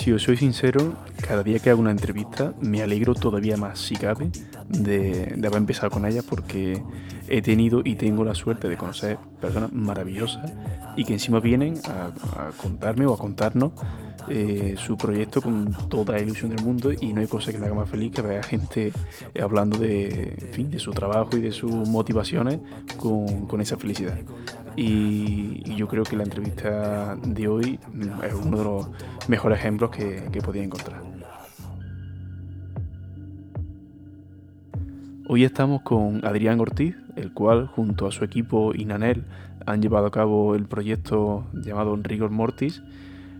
Si os soy sincero, cada día que hago una entrevista me alegro todavía más, si cabe, de, haber empezado con ella porque he tenido y tengo la suerte de conocer personas maravillosas y que encima vienen a, contarme o a contarnos eh, su proyecto con toda la ilusión del mundo y no hay cosa que me haga más feliz que ver a gente hablando de, fin, de su trabajo y de sus motivaciones con, esa felicidad. Y, yo creo que la entrevista de hoy es uno de los mejores ejemplos que, que podía encontrar. Hoy estamos con Adrián Ortiz, el cual junto a su equipo Inanel han llevado a cabo el proyecto llamado Rigor Mortis,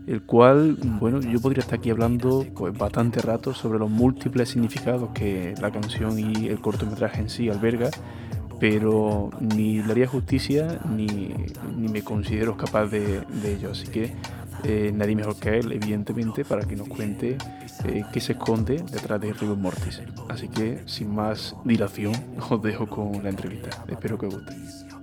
el cual, bueno, yo podría estar aquí hablando pues bastante rato sobre los múltiples significados que la canción y el cortometraje en sí alberga, pero ni le haría justicia ni, me considero capaz de, de ello, así que eh, nadie mejor que él, evidentemente, para que nos cuente eh, qué se esconde detrás de Rigor Mortis. Así que, sin más dilación, os dejo con la entrevista. Espero que os guste.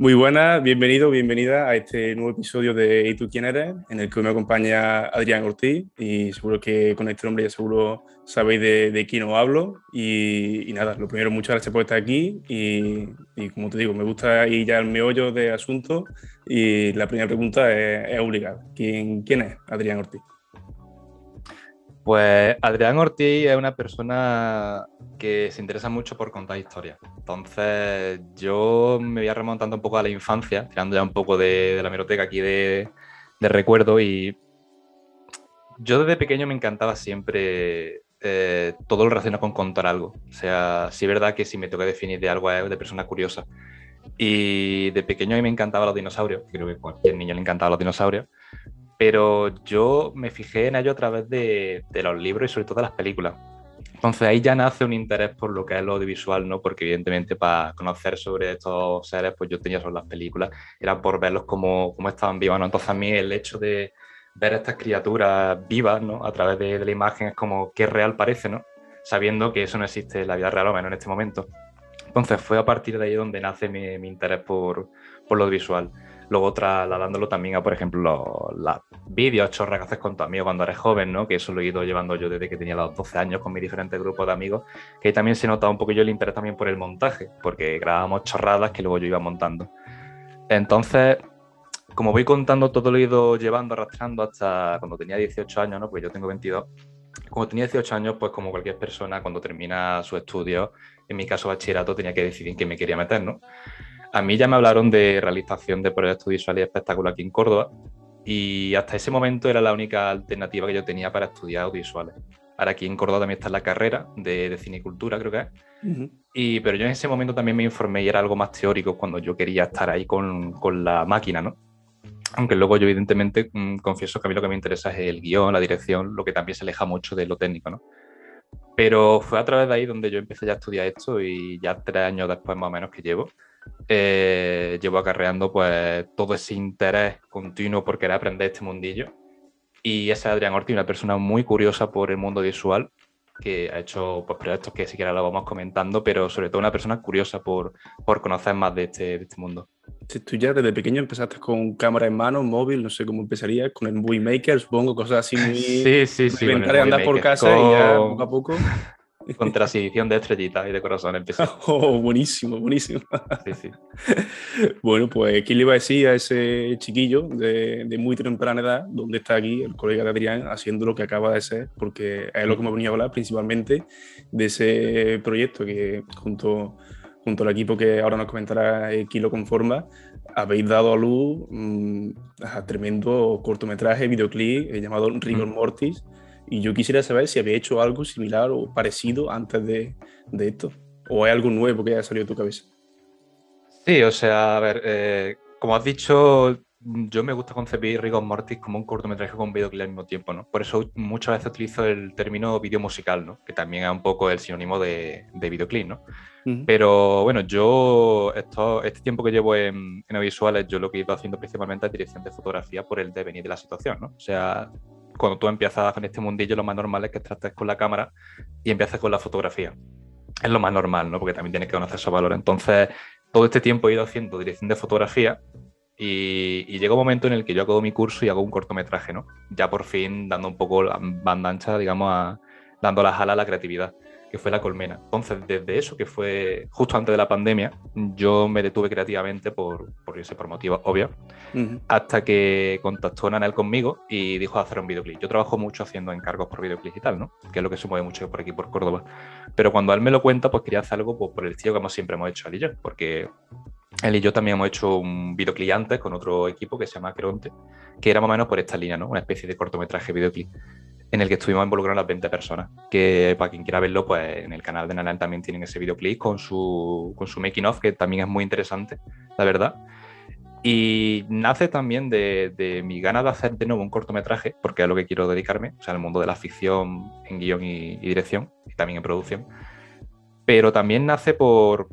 Muy buenas, bienvenido, bienvenida a este nuevo episodio de ¿Y tú quién eres? En el que me acompaña Adrián Ortiz y seguro que con este nombre ya seguro sabéis de, quién os hablo. Y, nada, lo primero, muchas gracias por estar aquí y, como te digo, me gusta ir ya al meollo de asunto y la primera pregunta es, obligada. ¿Quién, ¿Quién es Adrián Ortiz? Pues Adrián Ortiz es una persona que se interesa mucho por contar historias. Entonces yo me voy remontando un poco a la infancia, tirando ya un poco de, la meroteca aquí de, recuerdo y yo desde pequeño me encantaba siempre eh, todo lo relacionado con contar algo. O sea, sí es verdad que si me toca definir de algo es de persona curiosa. Y de pequeño a mí me encantaban los dinosaurios, creo que a cualquier niño le encantaban los dinosaurios pero yo me fijé en ello a través de, los libros y sobre todo de las películas. Entonces ahí ya nace un interés por lo que es lo audiovisual, ¿no? Porque evidentemente para conocer sobre estos seres, pues yo tenía sobre las películas, era por verlos como, como estaban vivos, ¿no? Entonces a mí el hecho de ver estas criaturas vivas, ¿no? A través de, la imagen es como qué real parece, ¿no? Sabiendo que eso no existe en la vida real, o menos en este momento. Entonces fue a partir de ahí donde nace mi, mi interés por, por lo visual luego trasladándolo también a, por ejemplo, los, vídeos chorras que haces con tu amigo cuando eres joven, ¿no? Que eso lo he ido llevando yo desde que tenía los 12 años con mi diferente grupo de amigos, que ahí también se nota un poco yo el interés también por el montaje, porque grabábamos chorradas que luego yo iba montando. Entonces, como voy contando, todo lo he ido llevando, arrastrando hasta cuando tenía 18 años, ¿no? Pues yo tengo 22. Cuando tenía 18 años, pues como cualquier persona, cuando termina su estudio, en mi caso bachillerato, tenía que decidir en qué me quería meter, ¿no? A mí ya me hablaron de realización de proyectos visuales y espectáculos aquí en Córdoba y hasta ese momento era la única alternativa que yo tenía para estudiar audiovisuales. Ahora aquí en Córdoba también está la carrera de, de cinecultura, creo que es. y, pero yo en ese momento también me informé y era algo más teórico cuando yo quería estar ahí con, con la máquina, ¿no? Aunque luego yo evidentemente mm, confieso que a mí lo que me interesa es el guion, la dirección, lo que también se aleja mucho de lo técnico, ¿no? Pero fue a través de ahí donde yo empecé ya a estudiar esto y ya tres años después más o menos que llevo, eh, llevo acarreando pues todo ese interés continuo por querer aprender este mundillo. Y ese es Adrián Ortiz, una persona muy curiosa por el mundo visual, que ha hecho pues, proyectos que siquiera lo vamos comentando, pero sobre todo una persona curiosa por, por conocer más de este, de este mundo. Si tú ya desde pequeño empezaste con cámara en mano, móvil, no sé cómo empezarías, con el Movie Maker, supongo, cosas así muy... Sí, sí, sí. Inventar andar por casa y ya poco a poco... Con transición de estrellitas y de corazón empezó. Oh, buenísimo, buenísimo. Sí, sí. Bueno, pues, ¿quién le iba a decir a ese chiquillo de, de, muy temprana edad, donde está aquí el colega de Adrián, haciendo lo que acaba de ser? Porque es lo que me venía a hablar principalmente de ese proyecto que junto, junto al equipo que ahora nos comentará Kilo Conforma, habéis dado a luz mm, a tremendo cortometraje, videoclip eh, llamado Rigor Mortis. Y yo quisiera saber si había hecho algo similar o parecido antes de, de esto. ¿O hay algo nuevo que haya salido de tu cabeza? Sí, o sea, a ver, eh, como has dicho, yo me gusta concebir Rigor Mortis como un cortometraje con videoclip al mismo tiempo, ¿no? Por eso muchas veces utilizo el término video musical, ¿no? Que también es un poco el sinónimo de, de videoclip, ¿no? Pero bueno, yo esto, este tiempo que llevo en, en audiovisuales, yo lo que he ido haciendo principalmente es dirección de fotografía por el devenir de la situación, ¿no? O sea, cuando tú empiezas en este mundillo, lo más normal es que trates con la cámara y empieces con la fotografía. es lo más normal, ¿no? Porque también tienes que conocer esos valores. Entonces, todo este tiempo he ido haciendo dirección de fotografía y, y, llega un momento en el que yo acabo mi curso y hago un cortometraje, ¿no? Ya por fin dando un poco la banda ancha, digamos, a, dando las alas a la creatividad, que fue la colmena. Entonces, desde eso, que fue justo antes de la pandemia, yo me detuve creativamente por, por, ese, por motivos obvios, hasta que contactó Nanel conmigo y dijo hacer un videoclip. Yo trabajo mucho haciendo encargos por videoclip y tal, ¿no? Que es lo que se mueve mucho por aquí, por Córdoba. Pero cuando él me lo cuenta, pues quería hacer algo pues, por el estilo que hemos siempre hemos hecho él y yo, porque él y yo también hemos hecho un videoclip antes con otro equipo que se llama Cronte, que era más o menos por esta línea, ¿no? Una especie de cortometraje videoclip en el que estuvimos involucrados las 20 personas. Que para quien quiera verlo, pues en el canal de Nanel también tienen ese videoclip con su, con su making of, que también es muy interesante, la verdad. Y nace también de, de, mi ganas de hacer de nuevo un cortometraje, porque es lo que quiero dedicarme, o sea, el mundo de la ficción en guion y, y dirección, y también en producción. Pero también nace por,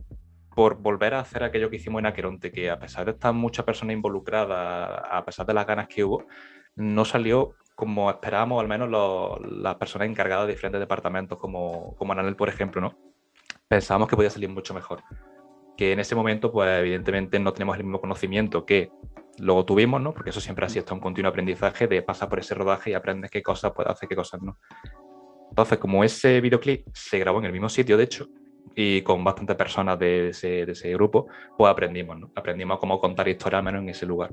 por volver a hacer aquello que hicimos en Aqueronte, que a pesar de estar muchas personas involucradas, a pesar de las ganas que hubo, no salió como esperábamos, al menos las personas encargadas de diferentes departamentos, como, como Ananel, por ejemplo, ¿no? Pensábamos que podía salir mucho mejor. Que en ese momento, pues evidentemente no tenemos el mismo conocimiento que luego tuvimos, ¿no? Porque eso siempre ha sido un continuo aprendizaje de pasar por ese rodaje y aprendes qué cosas puedes hacer, qué cosas no. Entonces, como ese videoclip se grabó en el mismo sitio, de hecho, y con bastantes personas de ese, de ese grupo, pues aprendimos, ¿no? Aprendimos cómo contar historias, al menos en ese lugar.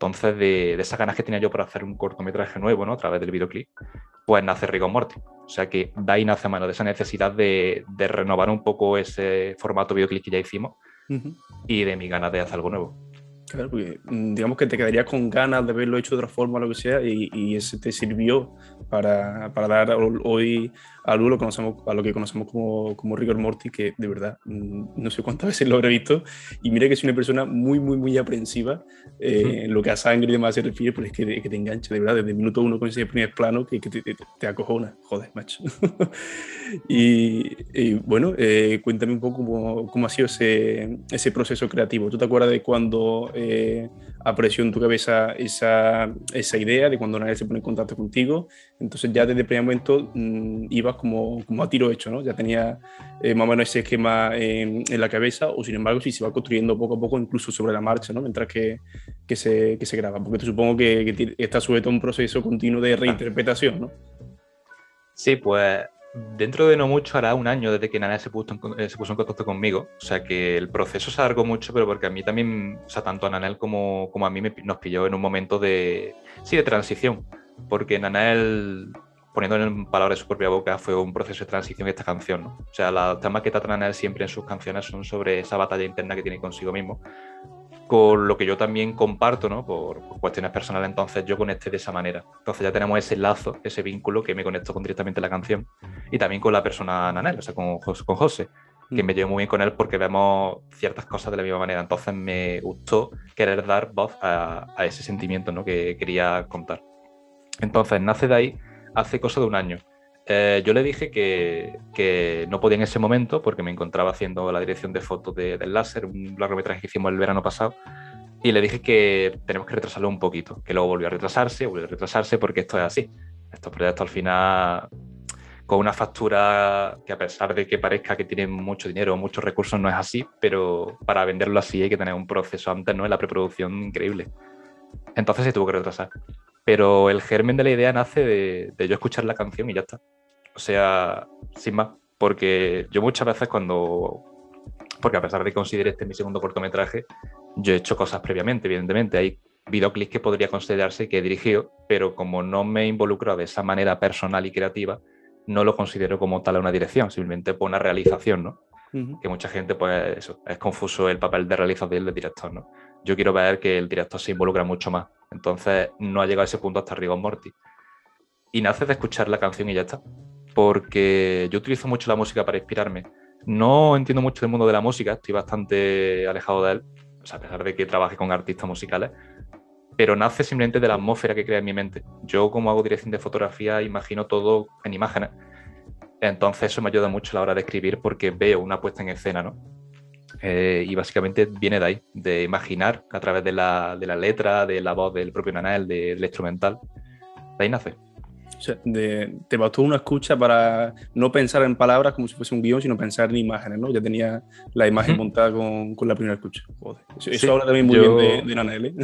Entonces, de, de, esas ganas que tenía yo por hacer un cortometraje nuevo, ¿no? A través del videoclip, pues nace Rigo Morty. O sea que de ahí nace mano de esa necesidad de, de, renovar un poco ese formato videoclip que ya hicimos uh -huh. y de mi ganas de hacer algo nuevo. Claro, porque mm, digamos que te quedarías con ganas de verlo hecho de otra forma, lo que sea, y, y ese te sirvió para, para, dar hoy a lo, conocemos, a lo que conocemos como, como Rigor Morty, que de verdad mm, no sé cuántas veces lo habré visto, y mira que es una persona muy, muy, muy aprensiva eh, uh -huh. en lo que a sangre y demás se refiere, pero es que, es que te engancha, de verdad, desde el minuto uno con ese primer plano que, que te, te, te, acojona, joder, macho. y, y, bueno, eh, cuéntame un poco cómo, cómo, ha sido ese, ese proceso creativo. ¿Tú te acuerdas de cuando eh, apareció en tu cabeza esa, esa idea, de cuando nadie se pone en contacto contigo? Entonces ya desde el primer momento mmm, ibas como, como, a tiro hecho, ¿no? Ya tenía eh, más o menos ese esquema en, en, la cabeza, o sin embargo, si se va construyendo poco a poco, incluso sobre la marcha, ¿no? Mientras que, que, se, que se graba, porque te supongo que, que está sujeto a un proceso continuo de reinterpretación, ¿no? Sí, pues dentro de no mucho hará un año desde que Nana se puso, en, eh, se puso en contacto conmigo. O sea que el proceso se alargó mucho, pero porque a mí también, o sea, tanto a Nanel como, como a mí me, nos pilló en un momento de, sí, de transición. Porque Nanel, poniendo en palabras su propia boca, fue un proceso de transición esta canción. O sea, los temas que trata Nanel siempre en sus canciones son sobre esa batalla interna que tiene consigo mismo con lo que yo también comparto, ¿no? Por, por, cuestiones personales, entonces yo conecté de esa manera. Entonces ya tenemos ese lazo, ese vínculo que me conectó con directamente la canción y también con la persona Nanel, o sea, con, con José, que me llevo muy bien con él porque vemos ciertas cosas de la misma manera. Entonces me gustó querer dar voz a, a ese sentimiento ¿no? que quería contar. Entonces nace de ahí hace cosa de un año. Eh, yo le dije que, que, no podía en ese momento porque me encontraba haciendo la dirección de fotos de, del láser, un largometraje que hicimos el verano pasado, y le dije que tenemos que retrasarlo un poquito, que luego volvió a retrasarse, volvió a retrasarse porque esto es así. Estos proyectos al final, con una factura que a pesar de que parezca que tienen mucho dinero muchos recursos, no es así, pero para venderlo así hay que tener un proceso antes, ¿no? En la preproducción increíble. Entonces se tuvo que retrasar. Pero el germen de la idea nace de, de yo escuchar la canción y ya está. O sea, sin más, porque yo muchas veces cuando, porque a pesar de que considere este mi segundo cortometraje, yo he hecho cosas previamente, evidentemente. Hay videoclips que podría considerarse que he dirigido, pero como no me involucro de esa manera personal y creativa, no lo considero como tal una dirección, simplemente por una realización, ¿no? Uh -huh. Que mucha gente, pues eso, es confuso el papel de realizador y el de director, ¿no? Yo quiero ver que el director se involucra mucho más. Entonces, no ha llegado a ese punto hasta Rigor Morty. Y nace de escuchar la canción y ya está porque yo utilizo mucho la música para inspirarme. No entiendo mucho del mundo de la música, estoy bastante alejado de él, o sea, a pesar de que trabaje con artistas musicales, pero nace simplemente de la atmósfera que crea en mi mente. Yo como hago dirección de fotografía imagino todo en imágenes, entonces eso me ayuda mucho a la hora de escribir porque veo una puesta en escena, ¿no? Eh, y básicamente viene de ahí, de imaginar a través de la, de la letra, de la voz del propio Nanel, del instrumental. De ahí nace. O sea, te bastó una escucha para no pensar en palabras como si fuese un guion, sino pensar en imágenes, ¿no? Ya tenía la imagen montada con, con, la primera escucha. Eso, habla también muy bien de, de Nanel, ¿eh?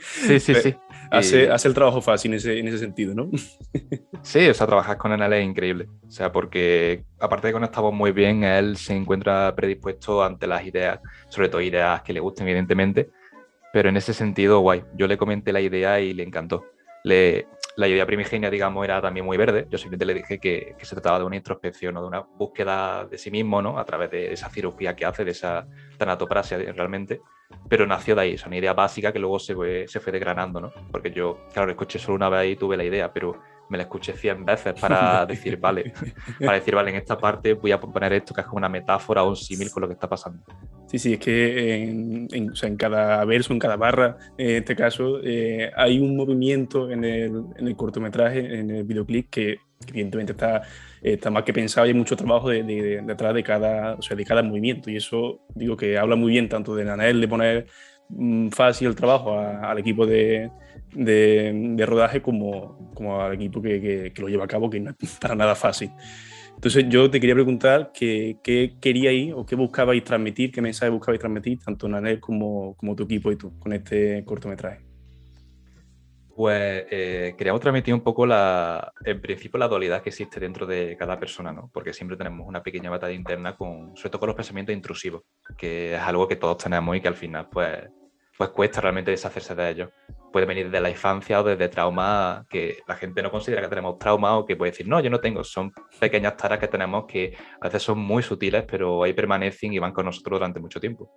Sí, sí, sí. hace, hace, el trabajo fácil en ese, en ese sentido, ¿no? sí, o sea, trabajar con Nanel es increíble. O sea, porque aparte de que conectamos muy bien, él se encuentra predispuesto ante las ideas, sobre todo ideas que le gusten, evidentemente, pero en ese sentido, guay. Yo le comenté la idea y le encantó. Le, la idea primigenia, digamos, era también muy verde. Yo simplemente le dije que, se trataba de una introspección o de una búsqueda de sí mismo, ¿no? A través de esa cirugía que hace, de esa tanatoprasia realmente. Pero nació de ahí, es una idea básica que luego se fue, se fue ¿no? Porque yo, claro, escuché solo una vez y tuve la idea, pero me la escuché 100 veces para decir, vale, para decir, vale, en esta parte voy a poner esto que es como una metáfora o un símil con lo que está pasando. Sí, sí, es que en, en, o sea, en cada verso, en cada barra, en este caso, eh, hay un movimiento en el, en el, cortometraje, en el videoclip, que evidentemente está, está más que pensado y hay mucho trabajo de, de, detrás de cada, o sea, de cada movimiento. Y eso, digo, que habla muy bien tanto de Nanel, de poner fácil el trabajo al equipo de, de, rodaje como, como al equipo que, que, lo lleva a cabo, que no es para nada fácil. Entonces yo te quería preguntar qué, qué queríais o qué buscabais transmitir, qué mensaje buscabais transmitir, tanto Nanel como, como tu equipo y tú, con este cortometraje. Pues eh, queríamos transmitir un poco la, en principio, la dualidad que existe dentro de cada persona, ¿no? Porque siempre tenemos una pequeña batalla interna, con, sobre todo con los pensamientos intrusivos, que es algo que todos tenemos y que al final, pues, pues cuesta realmente deshacerse de ellos. Puede venir de la infancia o desde trauma que la gente no considera que tenemos trauma o que puede decir, no, yo no tengo. Son pequeñas taras que tenemos que a veces son muy sutiles, pero ahí permanecen y van con nosotros durante mucho tiempo.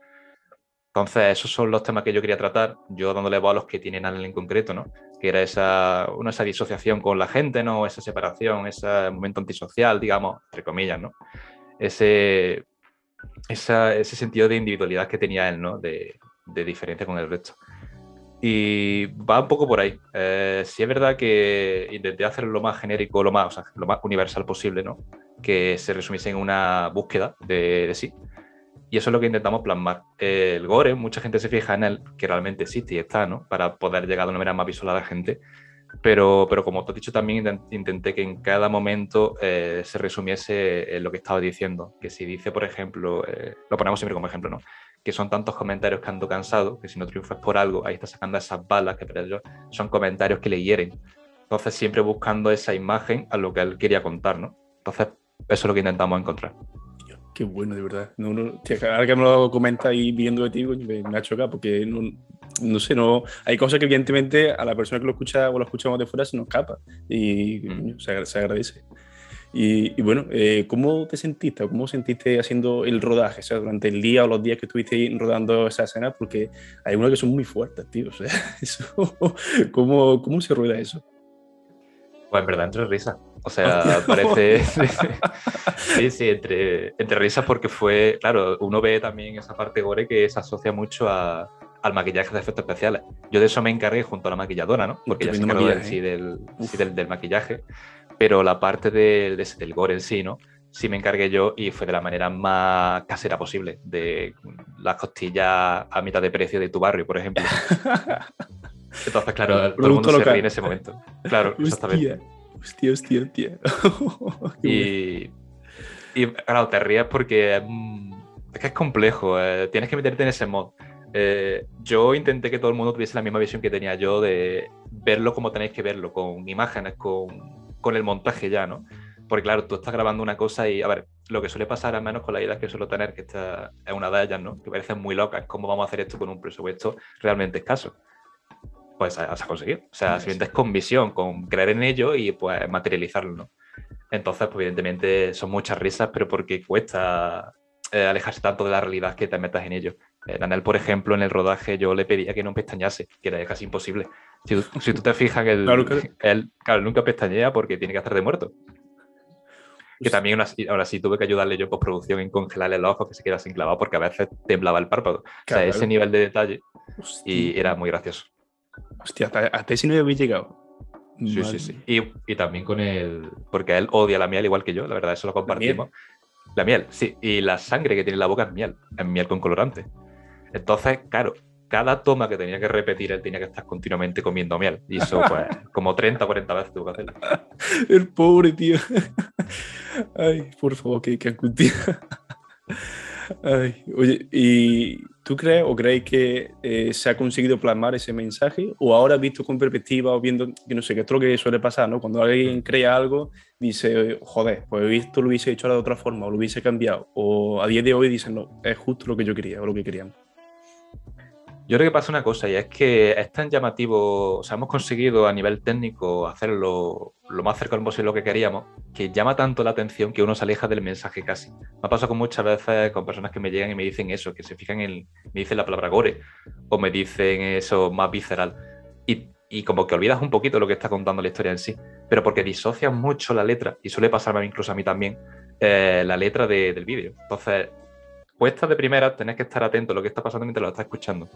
Entonces, esos son los temas que yo quería tratar, yo dándole voz a los que tienen algo en concreto, ¿no? Que era esa, una, esa disociación con la gente, ¿no? Esa separación, ese momento antisocial, digamos, entre comillas, ¿no? Ese, ese sentido de individualidad que tenía él, ¿no? De, de diferencia con el resto. Y va un poco por ahí. Eh, sí es verdad que intenté hacerlo lo más genérico, lo más, lo más universal posible, ¿no? Que se resumiese en una búsqueda de, sí. Y eso es lo que intentamos plasmar. El gore, mucha gente se fija en él, que realmente existe y está, ¿no? Para poder llegar de una manera más visual a la gente. Pero, pero como te he dicho, también intenté que en cada momento eh, se resumiese en lo que estaba diciendo. Que si dice, por ejemplo, eh, lo ponemos siempre como ejemplo, ¿no? Que son tantos comentarios que ando cansado, que si no triunfas por algo, ahí está sacando esas balas que para ellos son comentarios que le hieren. Entonces, siempre buscando esa imagen a lo que él quería contar, ¿no? Entonces, eso es lo que intentamos encontrar. Qué bueno, de verdad. No, no, ahora que me lo comenta y viendo de ti, me, me ha chocado porque no, no, sé, no, hay cosas que evidentemente a la persona que lo escucha o lo escuchamos de fuera se nos escapa y mm. se, se, agradece. Y, bueno, eh, ¿cómo te sentiste? ¿Cómo sentiste haciendo el rodaje? O sea, durante el día o los días que estuviste rodando esa escena, porque hay unas que son muy fuertes, tío. O sea, eso, ¿cómo, ¿cómo se rueda eso? Pues en verdad, entre risas. O sea, parece. sí, sí, entre, entre risas, porque fue. Claro, uno ve también esa parte gore que se asocia mucho a, al maquillaje de efectos especiales. Yo de eso me encargué junto a la maquilladora, ¿no? Porque ya se encargó sí, del, sí, del, del, maquillaje pero la parte de, del gore en sí, ¿no? Sí me encargué yo y fue de la manera más casera posible, de las costillas a mitad de precio de tu barrio, por ejemplo. Entonces, claro, todo el mundo se ríe en ese momento. Claro, exactamente. Hostia, hostia, hostia. y, y, claro, te ríes porque es, que es complejo, eh, tienes que meterte en ese mod. Eh, yo intenté que todo el mundo tuviese la misma visión que tenía yo de verlo como tenéis que verlo, con imágenes, con con el montaje ya, ¿no? Porque claro, tú estás grabando una cosa y, a ver, lo que suele pasar al menos con la idea que suelo tener, que esta es una de ellas, ¿no? Que parece muy loca, cómo vamos a hacer esto con un presupuesto realmente escaso. Pues vas a conseguir. O sea, si es con visión, con creer en ello y pues materializarlo, ¿no? Entonces, pues evidentemente son muchas risas, pero porque cuesta eh, alejarse tanto de la realidad que te metas en ello. Eh, Daniel, por ejemplo, en el rodaje yo le pedía que no pestañase, que era casi imposible. Si tú, te fijas, que él, claro, nunca pestañea porque tiene que hacer de muerto. Que también ahora sí tuve que ayudarle yo en postproducción en congelarle los ojos que se quedase enclavado porque a veces temblaba el párpado. o sea, ese nivel de detalle y era muy gracioso. Hostia, hasta, ese nivel había llegado. Sí, sí, sí. Y, y, también con el. Porque él odia la miel igual que yo, la verdad, eso lo compartimos. La miel, la miel sí. Y la sangre que tiene en la boca es miel. Es miel con colorante. Entonces, claro, cada toma que tenía que repetir, él tenía que estar continuamente comiendo miel. Y eso, pues, como 30 o 40 veces tuvo que hacerlo. El pobre tío. Ay, por favor, que, que Ay, oye, ¿y tú crees o creéis que eh, se ha conseguido plasmar ese mensaje? ¿O ahora visto con perspectiva o viendo, que no sé, que es lo que suele pasar, ¿no? Cuando alguien crea algo, dice, joder, pues esto lo hubiese hecho de otra forma o lo hubiese cambiado. O a día de hoy dicen, no, es justo lo que yo quería o lo que queríamos. Yo creo que pasa una cosa y es que es tan llamativo, o sea, hemos conseguido a nivel técnico hacerlo lo más cercano posible lo que queríamos, que llama tanto la atención que uno se aleja del mensaje casi. Me ha pasado con muchas veces con personas que me llegan y me dicen eso, que se fijan en, me dicen la palabra gore o me dicen eso más visceral. Y, y como que olvidas un poquito lo que está contando la historia en sí, pero porque disocias mucho la letra, y suele pasarme incluso a mí también, eh, la letra del vídeo. Entonces, cuesta de primera tenés que estar atento a lo que está pasando mientras lo estás escuchando.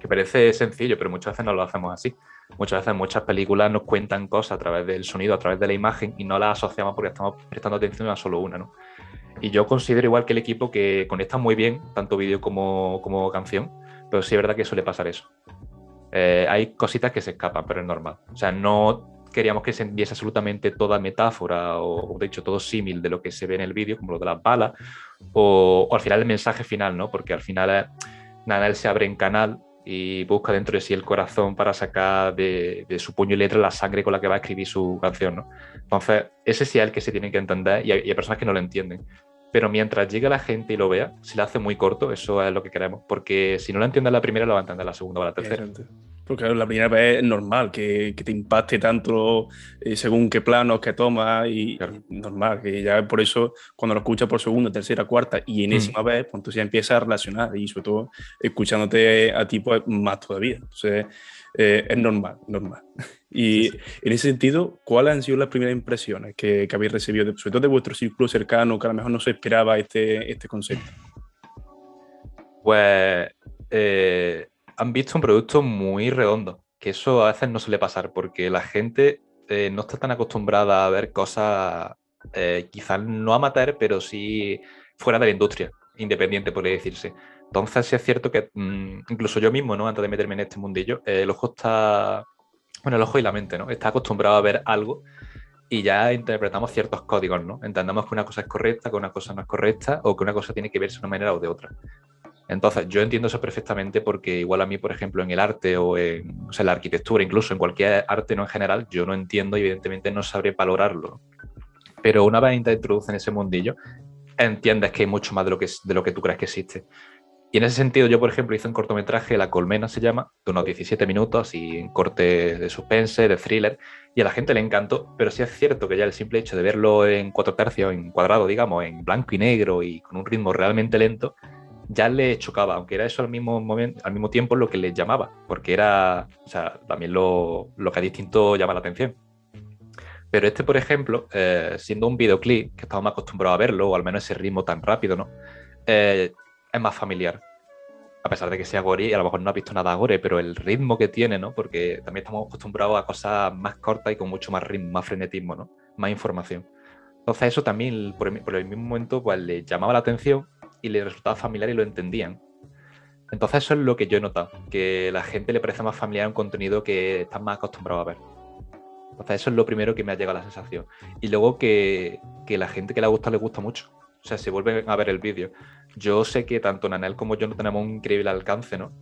Que parece sencillo, pero muchas veces no lo hacemos así. Muchas veces muchas películas nos cuentan cosas a través del sonido, a través de la imagen y no las asociamos porque estamos prestando atención a solo una, ¿no? Y yo considero igual que el equipo que conecta muy bien, tanto vídeo como, como canción, pero sí es verdad que suele pasar eso. Eh, hay cositas que se escapan, pero es normal. O sea, no queríamos que se viese absolutamente toda metáfora o, de hecho, todo símil de lo que se ve en el vídeo, como lo de las balas, o, al final el mensaje final, ¿no? Porque al final eh, Nanel se abre en canal y busca dentro de sí el corazón para sacar de, su puño y letra la sangre con la que va a escribir su canción, ¿no? Entonces, ese sí es el que se tiene que entender y hay, personas que no lo entienden. Pero mientras llegue la gente y lo vea, si lo hace muy corto, eso es lo que queremos. Porque si no lo entiende la primera, lo va a entender la segunda o la tercera. Porque la primera vez es normal que, te impacte tanto eh, según qué planos que tomas y normal, que ya por eso cuando lo escuchas por segunda, tercera, cuarta y enésima mm. vez, pues entonces ya empieza a relacionar y sobre todo escuchándote a ti pues más todavía. Entonces eh, es normal, normal. Y en ese sentido, ¿cuáles han sido las primeras impresiones que, que habéis recibido, sobre todo de vuestro círculo cercano, que a lo mejor no se esperaba este, este concepto? Pues... Eh han visto un producto muy redondo, que eso a veces no suele pasar porque la gente eh, no está tan acostumbrada a ver cosas, quizás no amateur, pero sí fuera de la industria, independiente, podría decirse. Entonces, sí es cierto que mm, incluso yo mismo, ¿no? Antes de meterme en este mundillo, el ojo está, bueno, el ojo y la mente, ¿no? Está acostumbrado a ver algo y ya interpretamos ciertos códigos, ¿no? Entendemos que una cosa es correcta, que una cosa no es correcta o que una cosa tiene que verse de una manera o de otra. Entonces, yo entiendo eso perfectamente porque igual a mí, por ejemplo, en el arte o en la arquitectura, incluso en cualquier arte no en general, yo no entiendo y evidentemente no sabré valorarlo. Pero una vez te introduces en ese mundillo, entiendes que hay mucho más de lo que, de lo que tú crees que existe. Y en ese sentido, yo, por ejemplo, hice un cortometraje, La Colmena se llama, de unos 17 minutos y en corte de suspense, de thriller, y a la gente le encantó, pero sí es cierto que ya el simple hecho de verlo en cuatro tercios, en cuadrado, digamos, en blanco y negro y con un ritmo realmente lento, ya le chocaba, aunque era eso al mismo, momento, al mismo tiempo lo que le llamaba, porque era, o sea, también lo, lo que es distinto llama la atención. Pero este, por ejemplo, eh, siendo un videoclip, que estamos más acostumbrados a verlo, o al menos ese ritmo tan rápido, ¿no? Eh, es más familiar. A pesar de que sea gore y a lo mejor no has visto nada gore, pero el ritmo que tiene, ¿no? Porque también estamos acostumbrados a cosas más cortas y con mucho más ritmo, más frenetismo, ¿no? Más información. Entonces eso también, por el, mismo momento, pues le llamaba la atención y le resultaba familiar y lo entendían. Entonces eso es lo que yo he notado, que la gente le parece más familiar un contenido que están más acostumbrados a ver. Entonces eso es lo primero que me ha llegado a la sensación. Y luego que, que la gente que le gusta le gusta mucho. O sea, se vuelven a ver el vídeo. Yo sé que tanto Nanel como yo no tenemos un increíble alcance, ¿no?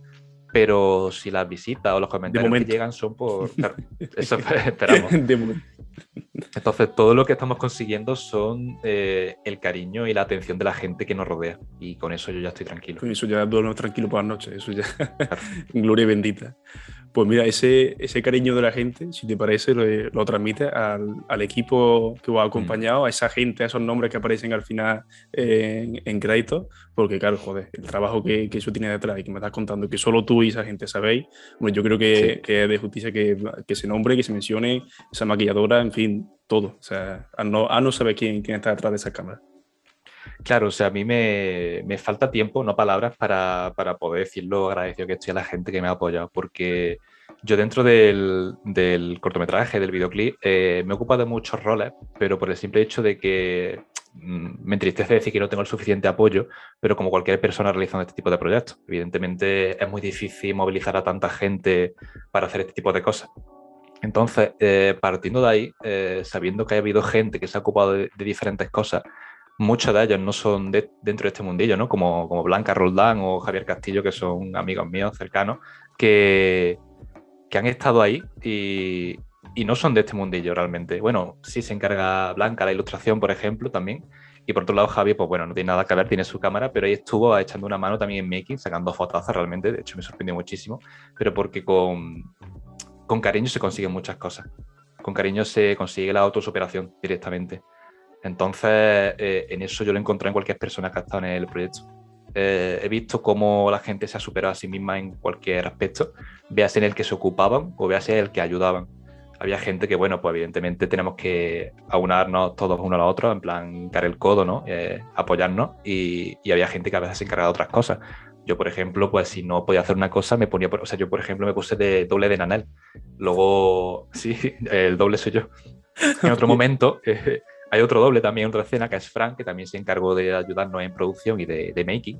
Pero si las visitas o los comentarios que llegan son por... eso esperamos. De momento. Entonces, todo lo que estamos consiguiendo son eh, el cariño y la atención de la gente que nos rodea. Y con eso yo ya estoy tranquilo. Con eso ya duermo tranquilo por las noches. Eso ya. Gloria bendita. Pues mira, ese, ese cariño de la gente, si te parece, lo, lo transmite al, al, equipo que os ha acompañado, a esa gente, a esos nombres que aparecen al final en, en crédito, porque claro, joder, el trabajo que, que, eso tiene detrás y que me estás contando, que solo tú y esa gente sabéis, bueno, yo creo que, que es de justicia que, que, se nombre, que se mencione esa maquilladora, en fin, todo. O sea, a no, a no saber quién, quién está detrás de esa cámara. Claro, o sea, a mí me, me falta tiempo, no palabras, para, para, poder decir lo agradecido que estoy a la gente que me ha apoyado, porque yo dentro del, del cortometraje, del videoclip, eh, me he ocupado de muchos roles, pero por el simple hecho de que mm, me entristece decir que no tengo el suficiente apoyo, pero como cualquier persona realizando este tipo de proyectos, evidentemente es muy difícil movilizar a tanta gente para hacer este tipo de cosas. Entonces, eh, partiendo de ahí, eh, sabiendo que ha habido gente que se ha ocupado de, diferentes cosas, muchos de ellos no son dentro de este mundillo, ¿no? Como, Blanca Roldán o Javier Castillo, que son amigos míos cercanos, que, que han estado ahí y, y no son de este mundillo realmente. Bueno, sí se encarga Blanca la ilustración, por ejemplo, también. Y por otro lado, Javi, pues bueno, no tiene nada que ver, tiene su cámara, pero ahí estuvo echando una mano también en making, sacando fotazas realmente. De hecho, me sorprendió muchísimo, pero porque con, con cariño se consiguen muchas cosas. Con cariño se consigue la autosuperación directamente. Entonces, eh, en eso yo lo encontré en cualquier persona que ha estado en el proyecto. Eh, he visto cómo la gente se ha superado a sí misma en cualquier aspecto, veas en el que se ocupaban o veas en el que ayudaban había gente que, bueno, pues evidentemente tenemos que aunarnos todos uno a los otros, en plan, car el codo, ¿no? Eh, apoyarnos, y, había gente que a veces se encargaba de otras cosas. Yo, por ejemplo, pues si no podía hacer una cosa, me ponía, o sea, yo, por ejemplo, me puse de doble de Nanel. Luego, sí, el doble soy yo. En otro momento, hay otro doble también, otra escena, que es Frank, que también se encargó de ayudarnos en producción y de, de making.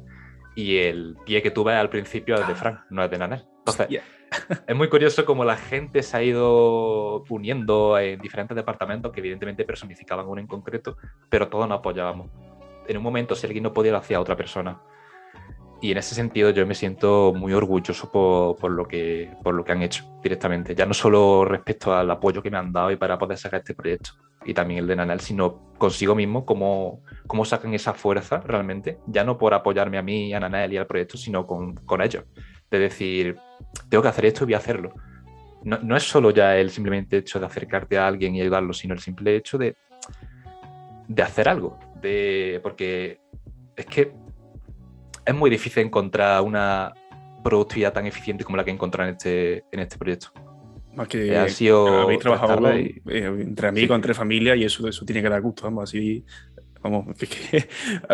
Y el pie que tuve al principio es de Frank, no es de Nanel. Entonces, es muy curioso cómo la gente se ha ido uniendo en diferentes departamentos que evidentemente personificaban uno en concreto, pero todos nos apoyábamos. En un momento, si alguien no podía, lo hacía otra persona. Y en ese sentido yo me siento muy orgulloso por, lo que, por lo que han hecho directamente. Ya no solo respecto al apoyo que me han dado y para poder sacar este proyecto, y también el de Nanel, sino consigo mismo, cómo, cómo sacan esa fuerza realmente, ya no por apoyarme a mí, a Nanel y al proyecto, sino con, con ellos. De decir, tengo que hacer esto y voy a hacerlo. No, es solo ya el simplemente hecho de acercarte a alguien y ayudarlo, sino el simple hecho de, de hacer algo. De, porque es que es muy difícil encontrar una productividad tan eficiente como la que he encontrado en este, en este proyecto. Más que ha sido habéis trabajado eh, entre amigos, entre familia y eso, eso tiene que dar gusto, vamos, así, vamos, que,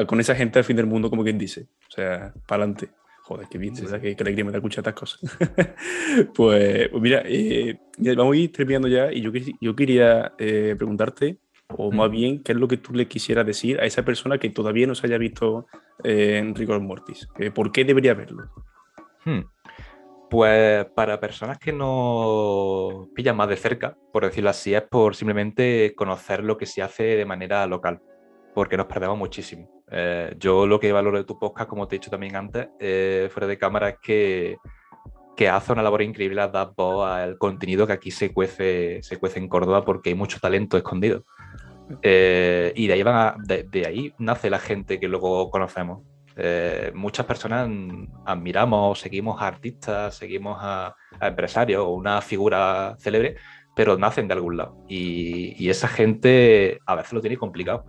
con esa gente al fin del mundo, como quien dice, o sea, para adelante. Joder, qué bien, ¿verdad? Que, que alegría me da escuchar estas cosas. pues, pues, mira, eh, vamos a ir terminando ya y yo, yo quería eh, preguntarte, o más bien, qué es lo que tú le quisieras decir a esa persona que todavía no se haya visto eh, en Rigor Mortis. ¿Por qué debería verlo? Hmm. Pues para personas que no pillan más de cerca, por decirlo así, es por simplemente conocer lo que se hace de manera local, porque nos perdemos muchísimo. Eh, yo lo que valoro de tu podcast, como te he dicho también antes, eh, fuera de cámara, es que, que hace una labor increíble a dar voz al contenido que aquí se cuece, se cuece en Córdoba porque hay mucho talento escondido. Eh, y de ahí, van de, ahí nace la gente que luego conocemos. muchas personas admiramos, seguimos a artistas, seguimos a, empresarios o una figura célebre, pero nacen de algún lado. Y, esa gente a veces lo tiene complicado.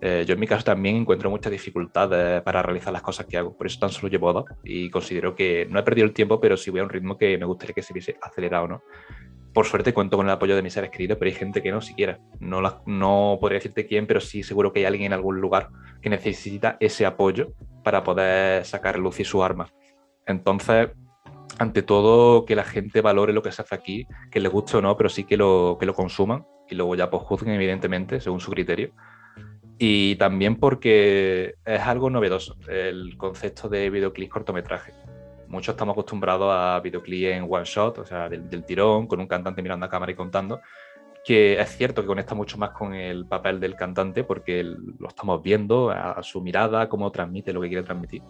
Eh, yo en mi caso también encuentro muchas dificultades para realizar las cosas que hago, por eso tan solo llevo dos y considero que no he perdido el tiempo, pero sí voy a un ritmo que me gustaría que se hubiese acelerado, ¿no? Por suerte cuento con el apoyo de mis seres queridos, pero hay gente que no siquiera. No, no podría decirte quién, pero sí seguro que hay alguien en algún lugar que necesita ese apoyo para poder sacar luz y su arma. Entonces, ante todo, que la gente valore lo que se hace aquí, que les guste o no, pero sí que lo, que lo consuman y luego ya pues evidentemente, según su criterio y también porque es algo novedoso el concepto de videoclip cortometraje. Muchos estamos acostumbrados a videoclip en one shot, o sea, del, tirón, con un cantante mirando a cámara y contando, que es cierto que conecta mucho más con el papel del cantante porque lo estamos viendo, a, su mirada, cómo transmite lo que quiere transmitir.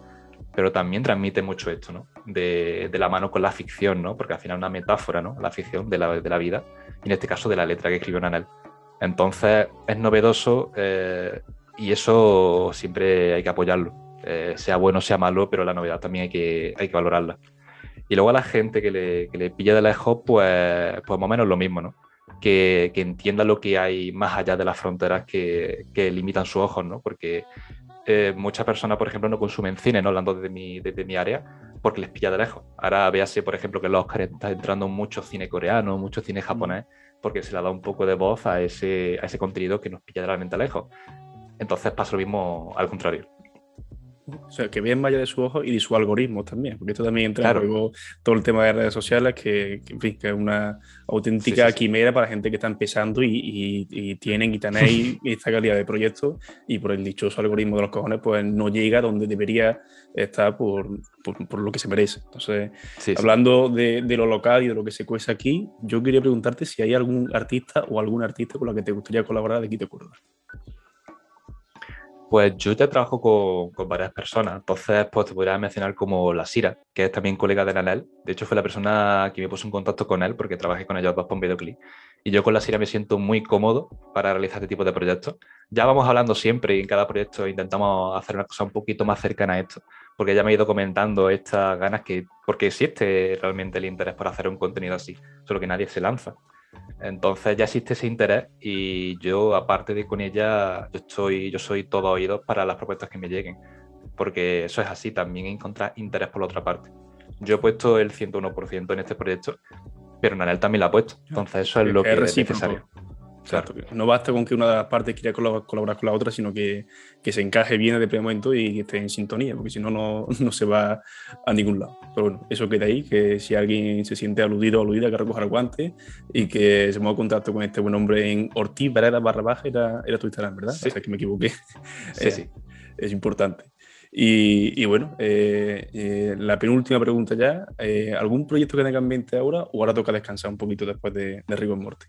Pero también transmite mucho esto, ¿no? De, la mano con la ficción, ¿no? Porque al final es una metáfora, ¿no? La ficción de la, de la vida, y en este caso de la letra que escribió Nanel. Entonces es novedoso eh, y eso siempre hay que apoyarlo. Eh, sea bueno, sea malo, pero la novedad también hay que, hay que valorarla. Y luego a la gente que le, que le pilla de lejos, pues, pues más o menos lo mismo, ¿no? Que, que, entienda lo que hay más allá de las fronteras que, que limitan sus ojos, ¿no? Porque eh, muchas personas, por ejemplo, no consumen cine, ¿no? Hablando de mi, de, mi área, porque les pilla de lejos. Ahora véase, por ejemplo, que en los Oscar está entrando mucho cine coreano, mucho cine japonés, porque se le dado un poco de voz a ese, a ese contenido que nos pilla realmente lejos. Entonces pasa lo mismo al contrario. O sea, que vean allá de su ojo y de su algoritmo también, porque esto también entra en juego todo el tema de redes sociales, que, en fin, que es una auténtica quimera para gente que está empezando y, y, tienen y tenéis esta calidad de proyecto y por el dichoso algoritmo de los cojones, pues no llega donde debería estar por, por, lo que se merece. Entonces, hablando de, de, lo local y de lo que se cuesta aquí, yo quería preguntarte si hay algún artista o algún artista con la que te gustaría colaborar de aquí te acuerdas. Pues yo ya trabajo con, varias personas, entonces pues te podría mencionar como la Sira, que es también colega de Nanel. De hecho fue la persona que me puso en contacto con él porque trabajé con ellos dos por un videoclip. Y yo con la Sira me siento muy cómodo para realizar este tipo de proyectos. Ya vamos hablando siempre y en cada proyecto intentamos hacer una cosa un poquito más cercana a esto, porque ella me ha ido comentando estas ganas que, porque existe realmente el interés por hacer un contenido así, solo que nadie se lanza. Entonces ya existe ese interés y yo, aparte de con ella, yo, estoy, yo soy todo oído para las propuestas que me lleguen, porque eso es así, también encontrar interés por la otra parte. Yo he puesto el 101% en este proyecto, pero Nanel también lo ha puesto, entonces eso es lo que es necesario. No basta con que una de las partes quiera colaborar con la otra, sino que, que se encaje bien de primer momento y que esté en sintonía, porque si no, no se va a ningún lado. Pero bueno, eso queda ahí, que si alguien se siente aludido o aludida, que recoja el guante y que se en contacto con este buen hombre en Ortiz Varela barra baja, era, era tu Instagram, ¿verdad? Sí. O sea, que me equivoqué. Sí, sí. Es importante. Y, bueno, eh, eh, la penúltima pregunta ya, eh, ¿algún proyecto que tenga en mente ahora o ahora toca descansar un poquito después de, de Rigor Morty?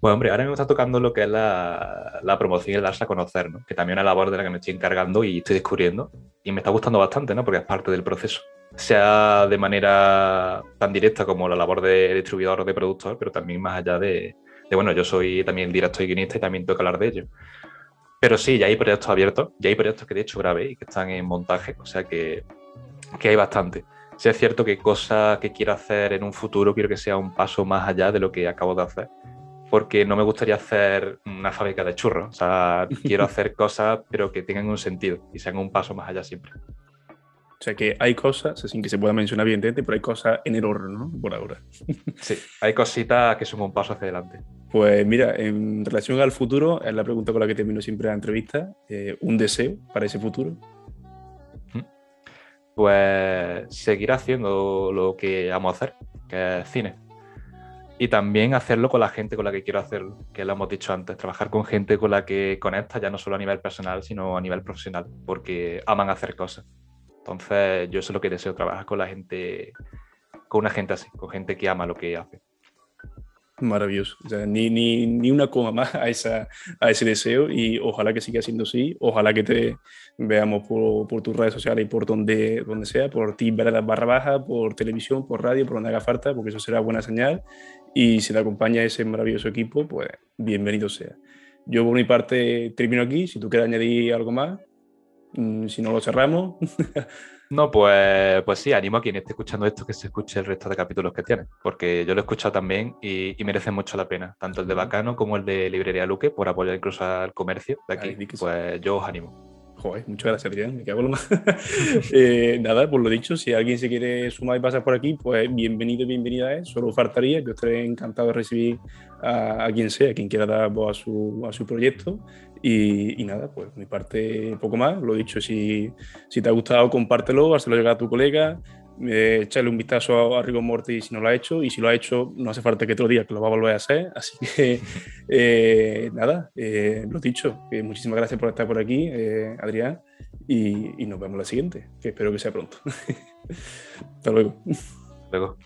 Bueno, hombre, ahora me está tocando lo que es la, promoción y el darse a conocer, ¿no? Que también es una labor de la que me estoy encargando y estoy descubriendo. Y me está gustando bastante, ¿no? Porque es parte del proceso. Sea de manera tan directa como la labor de distribuidor o de productor, pero también más allá de, bueno, yo soy también director y guionista y también tengo que hablar de ello. Pero sí, ya hay proyectos abiertos, ya hay proyectos que de hecho grabé y que están en montaje, o sea que, que hay bastante. Si es cierto que cosas que quiero hacer en un futuro, quiero que sea un paso más allá de lo que acabo de hacer porque no me gustaría hacer una fábrica de churros. O sea, quiero hacer cosas, pero que tengan un sentido y sean un paso más allá siempre. O sea que hay cosas, sin que se pueda mencionar evidentemente, pero hay cosas en el horno, ¿no? Por ahora. Sí, hay cositas que son un paso hacia adelante. Pues mira, en relación al futuro, es la pregunta con la que termino siempre la entrevista. Eh, ¿Un deseo para ese futuro? Pues seguir haciendo lo que amo hacer, que es cine y también hacerlo con la gente con la que quiero hacerlo, que lo hemos dicho antes, trabajar con gente con la que conecta ya no solo a nivel personal, sino a nivel profesional, porque aman hacer cosas. Entonces, yo eso es lo que deseo, trabajar con la gente, con una gente así, con gente que ama lo que hace. Maravilloso. ni, ni, ni, una coma más a, esa, a ese deseo y ojalá que siga siendo así. Ojalá que te veamos por, por tus redes sociales y por donde, donde sea, por ti, la barra baja, por televisión, por radio, por donde haga falta, porque eso será buena señal. Y si te acompaña ese maravilloso equipo, pues bienvenido sea. Yo por mi parte termino aquí. Si tú quieres añadir algo más, mm, si no lo cerramos. No, pues, pues sí, animo a quien esté escuchando esto que se escuche el resto de capítulos que tiene, porque yo lo he escuchado también y, merece mucho la pena, tanto el de Bacano como el de Librería Luque, por apoyar incluso al comercio de aquí. pues yo os animo. Joder, muchas gracias, Adrián. Me cago en lo más. Eh, nada, por lo dicho, si alguien se quiere sumar y pasar por aquí, pues bienvenido y bienvenida es. Solo faltaría que estaré encantado de recibir a, quien sea, quien quiera dar voz a su, a su proyecto. Y, nada, pues mi parte poco más. Lo dicho, si, si te ha gustado, compártelo, hazlo llegar a tu colega eh, echarle un vistazo a, Rigo Morty si no lo ha hecho y si lo ha hecho no hace falta que otro día que lo va a volver a hacer así que eh, nada eh, lo dicho muchísimas gracias por estar por aquí Adrián y, y, nos vemos la siguiente que espero que sea pronto. Hasta luego. Luego